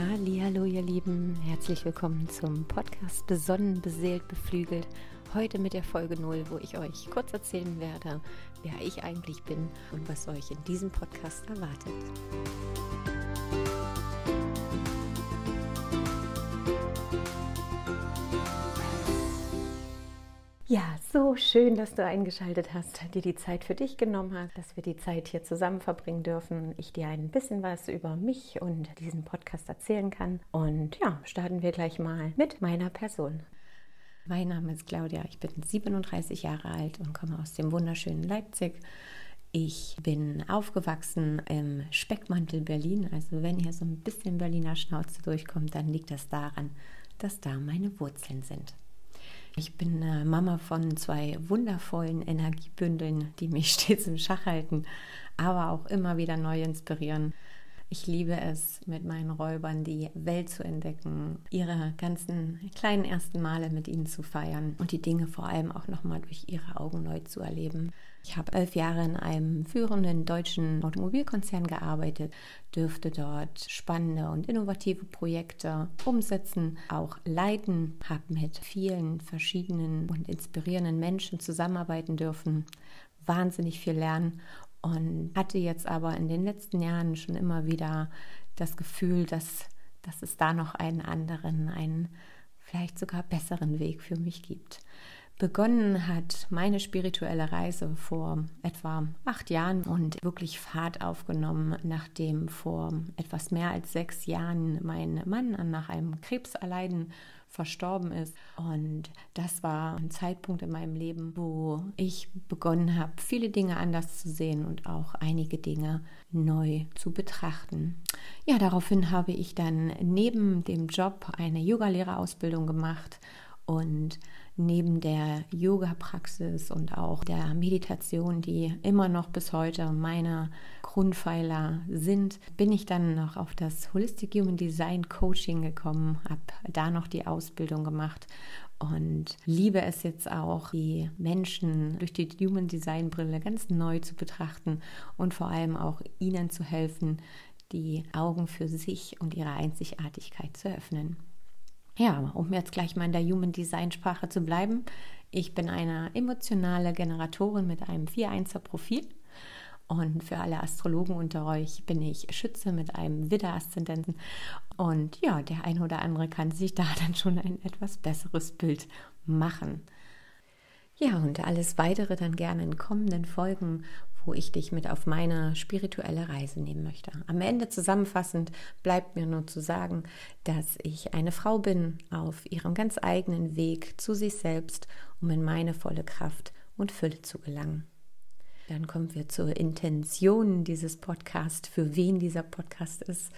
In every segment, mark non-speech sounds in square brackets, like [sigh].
Hallo, ihr Lieben, herzlich willkommen zum Podcast Besonnen, beseelt, beflügelt. Heute mit der Folge 0, wo ich euch kurz erzählen werde, wer ich eigentlich bin und was euch in diesem Podcast erwartet. Ja, so schön, dass du eingeschaltet hast, dir die Zeit für dich genommen hast, dass wir die Zeit hier zusammen verbringen dürfen. Ich dir ein bisschen was über mich und diesen Podcast erzählen kann. Und ja, starten wir gleich mal mit meiner Person. Mein Name ist Claudia, ich bin 37 Jahre alt und komme aus dem wunderschönen Leipzig. Ich bin aufgewachsen im Speckmantel Berlin. Also wenn hier so ein bisschen Berliner Schnauze durchkommt, dann liegt das daran, dass da meine Wurzeln sind. Ich bin äh, Mama von zwei wundervollen Energiebündeln, die mich stets im Schach halten, aber auch immer wieder neu inspirieren. Ich liebe es, mit meinen Räubern die Welt zu entdecken, ihre ganzen kleinen ersten Male mit ihnen zu feiern und die Dinge vor allem auch nochmal durch ihre Augen neu zu erleben. Ich habe elf Jahre in einem führenden deutschen Automobilkonzern gearbeitet, dürfte dort spannende und innovative Projekte umsetzen, auch leiten, habe mit vielen verschiedenen und inspirierenden Menschen zusammenarbeiten dürfen, wahnsinnig viel lernen und hatte jetzt aber in den letzten Jahren schon immer wieder das Gefühl, dass, dass es da noch einen anderen, einen vielleicht sogar besseren Weg für mich gibt. Begonnen hat meine spirituelle Reise vor etwa acht Jahren und wirklich Fahrt aufgenommen, nachdem vor etwas mehr als sechs Jahren mein Mann nach einem Krebserleiden verstorben ist. Und das war ein Zeitpunkt in meinem Leben, wo ich begonnen habe, viele Dinge anders zu sehen und auch einige Dinge neu zu betrachten. Ja, daraufhin habe ich dann neben dem Job eine Yogalehrerausbildung gemacht und neben der Yoga-Praxis und auch der Meditation, die immer noch bis heute meine Grundpfeiler sind, bin ich dann noch auf das Holistic Human Design Coaching gekommen, habe da noch die Ausbildung gemacht und liebe es jetzt auch, die Menschen durch die Human Design Brille ganz neu zu betrachten und vor allem auch ihnen zu helfen, die Augen für sich und ihre Einzigartigkeit zu öffnen. Ja, um jetzt gleich mal in der Human Design Sprache zu bleiben. Ich bin eine emotionale Generatorin mit einem 4-1er Profil. Und für alle Astrologen unter euch bin ich Schütze mit einem Widder-Aszendenten. Und ja, der eine oder andere kann sich da [laughs] dann schon ein etwas besseres Bild machen. Ja, und alles weitere dann gerne in kommenden Folgen, wo ich dich mit auf meine spirituelle Reise nehmen möchte. Am Ende zusammenfassend bleibt mir nur zu sagen, dass ich eine Frau bin auf ihrem ganz eigenen Weg zu sich selbst, um in meine volle Kraft und Fülle zu gelangen. Dann kommen wir zur Intention dieses Podcasts, für wen dieser Podcast ist.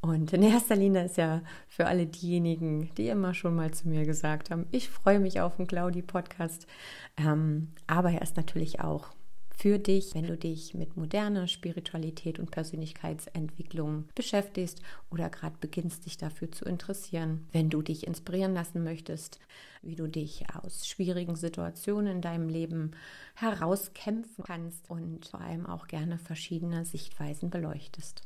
Und in erster Linie ist ja für alle diejenigen, die immer schon mal zu mir gesagt haben, ich freue mich auf den Claudi-Podcast. Ähm, aber er ist natürlich auch für dich, wenn du dich mit moderner Spiritualität und Persönlichkeitsentwicklung beschäftigst oder gerade beginnst, dich dafür zu interessieren. Wenn du dich inspirieren lassen möchtest, wie du dich aus schwierigen Situationen in deinem Leben herauskämpfen kannst und vor allem auch gerne verschiedene Sichtweisen beleuchtest.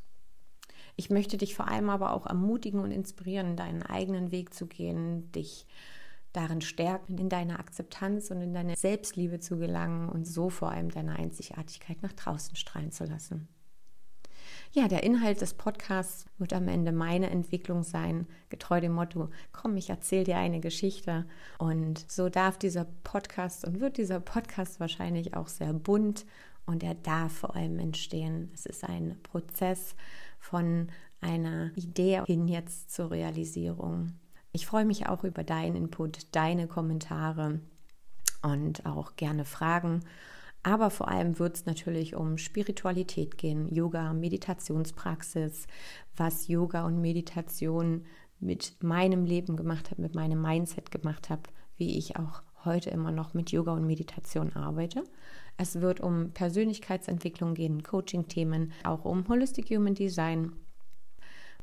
Ich möchte dich vor allem aber auch ermutigen und inspirieren, deinen eigenen Weg zu gehen, dich darin stärken, in deine Akzeptanz und in deine Selbstliebe zu gelangen und so vor allem deine Einzigartigkeit nach draußen strahlen zu lassen. Ja, der Inhalt des Podcasts wird am Ende meine Entwicklung sein, getreu dem Motto, komm, ich erzähle dir eine Geschichte. Und so darf dieser Podcast und wird dieser Podcast wahrscheinlich auch sehr bunt und er darf vor allem entstehen. Es ist ein Prozess von einer Idee hin jetzt zur Realisierung. Ich freue mich auch über deinen Input, deine Kommentare und auch gerne Fragen. Aber vor allem wird es natürlich um Spiritualität gehen, Yoga, Meditationspraxis, was Yoga und Meditation mit meinem Leben gemacht hat, mit meinem Mindset gemacht habe, wie ich auch heute immer noch mit Yoga und Meditation arbeite. Es wird um Persönlichkeitsentwicklung gehen, Coaching-Themen, auch um Holistic Human Design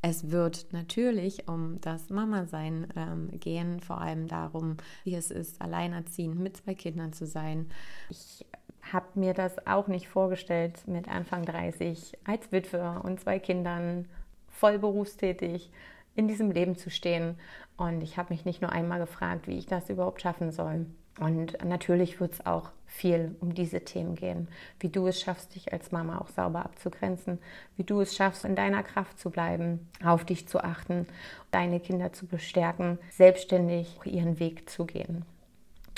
es wird natürlich um das Mama-Sein ähm, gehen, vor allem darum, wie es ist, alleinerziehend mit zwei Kindern zu sein. Ich habe mir das auch nicht vorgestellt mit Anfang 30 als Witwe und zwei Kindern voll berufstätig in diesem Leben zu stehen. Und ich habe mich nicht nur einmal gefragt, wie ich das überhaupt schaffen soll. Und natürlich wird es auch viel um diese Themen gehen, wie du es schaffst, dich als Mama auch sauber abzugrenzen, wie du es schaffst, in deiner Kraft zu bleiben, auf dich zu achten, deine Kinder zu bestärken, selbstständig ihren Weg zu gehen.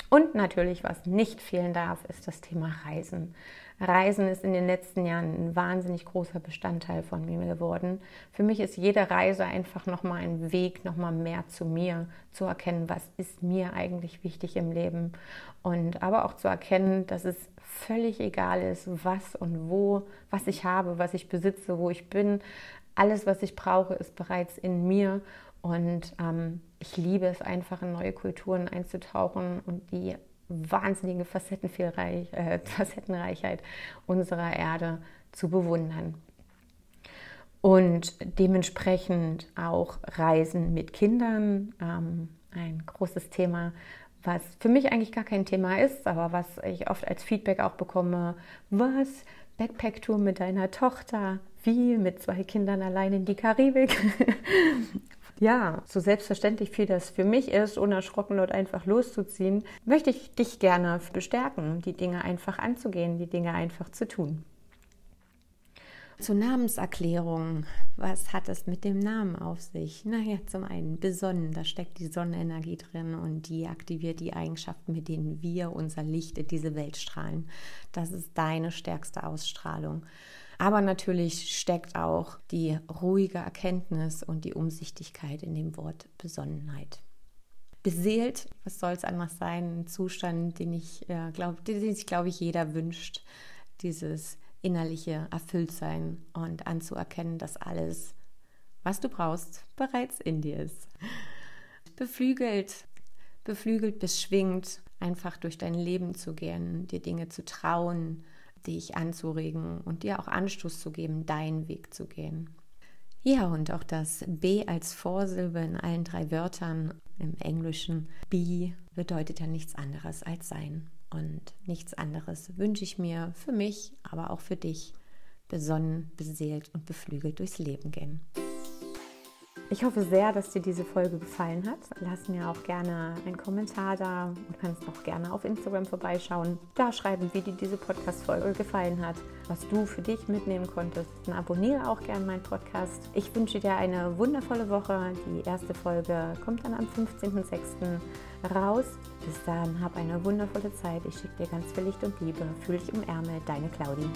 Und natürlich, was nicht fehlen darf, ist das Thema Reisen. Reisen ist in den letzten Jahren ein wahnsinnig großer Bestandteil von mir geworden. Für mich ist jede Reise einfach nochmal ein Weg, nochmal mehr zu mir, zu erkennen, was ist mir eigentlich wichtig im Leben. Und aber auch zu erkennen, dass es völlig egal ist, was und wo, was ich habe, was ich besitze, wo ich bin. Alles, was ich brauche, ist bereits in mir. Und ähm, ich liebe es einfach, in neue Kulturen einzutauchen und die wahnsinnige äh, [laughs] Facettenreichheit unserer Erde zu bewundern. Und dementsprechend auch Reisen mit Kindern, ähm, ein großes Thema, was für mich eigentlich gar kein Thema ist, aber was ich oft als Feedback auch bekomme. Was? Backpack-Tour mit deiner Tochter? Wie? Mit zwei Kindern allein in die Karibik? [laughs] ja, so selbstverständlich wie das für mich ist, unerschrocken dort einfach loszuziehen, möchte ich dich gerne bestärken, die Dinge einfach anzugehen, die Dinge einfach zu tun. Zur Namenserklärung. Was hat es mit dem Namen auf sich? Naja, zum einen besonnen, da steckt die Sonnenenergie drin und die aktiviert die Eigenschaften, mit denen wir unser Licht in diese Welt strahlen. Das ist deine stärkste Ausstrahlung. Aber natürlich steckt auch die ruhige Erkenntnis und die Umsichtigkeit in dem Wort Besonnenheit. Beseelt, was soll es anders sein? Ein Zustand, den ich äh, glaube, den sich, glaube ich, jeder wünscht. Dieses innerliche Erfülltsein und anzuerkennen, dass alles, was du brauchst, bereits in dir ist. Beflügelt, beflügelt, beschwingt, einfach durch dein Leben zu gehen, dir Dinge zu trauen, dich anzuregen und dir auch Anstoß zu geben, deinen Weg zu gehen. Ja, und auch das B als Vorsilbe in allen drei Wörtern im Englischen be bedeutet ja nichts anderes als sein. Und nichts anderes wünsche ich mir für mich, aber auch für dich, besonnen, beseelt und beflügelt durchs Leben gehen. Ich hoffe sehr, dass dir diese Folge gefallen hat. Lass mir auch gerne einen Kommentar da und kannst auch gerne auf Instagram vorbeischauen. Da schreiben, wie dir diese Podcast-Folge gefallen hat, was du für dich mitnehmen konntest. Und abonniere auch gerne meinen Podcast. Ich wünsche dir eine wundervolle Woche. Die erste Folge kommt dann am 15.06. raus. Bis dann, hab eine wundervolle Zeit. Ich schicke dir ganz viel Licht und Liebe. Fühl dich im Ärmel, deine Claudie.